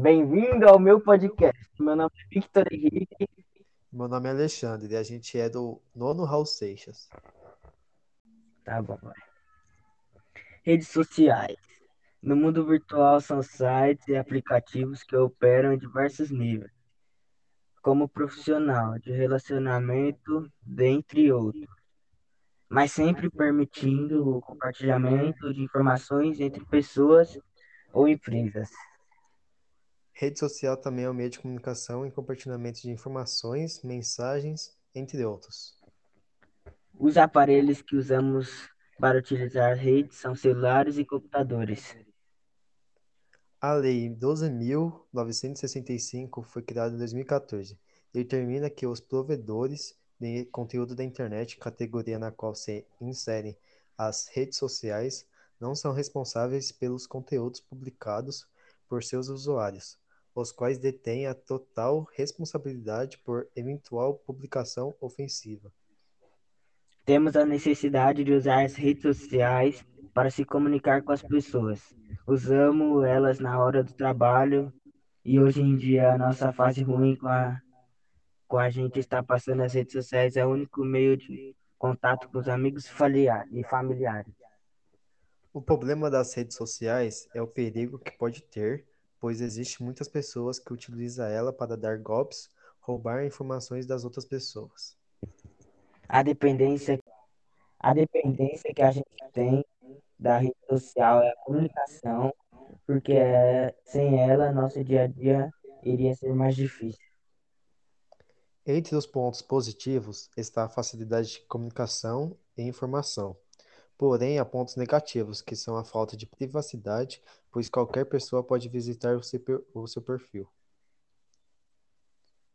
Bem-vindo ao meu podcast. Meu nome é Victor Henrique. Meu nome é Alexandre e a gente é do nono Raul Seixas. Tá bom. Redes sociais. No mundo virtual são sites e aplicativos que operam em diversos níveis, como profissional, de relacionamento, dentre outros, mas sempre permitindo o compartilhamento de informações entre pessoas ou empresas. Rede social também é um meio de comunicação e compartilhamento de informações, mensagens, entre outros. Os aparelhos que usamos para utilizar redes são celulares e computadores. A Lei 12.965 foi criada em 2014 e determina que os provedores de conteúdo da internet, categoria na qual se inserem as redes sociais, não são responsáveis pelos conteúdos publicados por seus usuários, os quais detêm a total responsabilidade por eventual publicação ofensiva. Temos a necessidade de usar as redes sociais para se comunicar com as pessoas. Usamos elas na hora do trabalho e hoje em dia a nossa fase ruim com a, com a gente está passando as redes sociais é o único meio de contato com os amigos e familiares. O problema das redes sociais é o perigo que pode ter, pois existem muitas pessoas que utilizam ela para dar golpes, roubar informações das outras pessoas. A dependência, a dependência que a gente tem da rede social é a comunicação, porque é, sem ela nosso dia a dia iria ser mais difícil. Entre os pontos positivos está a facilidade de comunicação e informação. Porém, há pontos negativos, que são a falta de privacidade, pois qualquer pessoa pode visitar o seu perfil.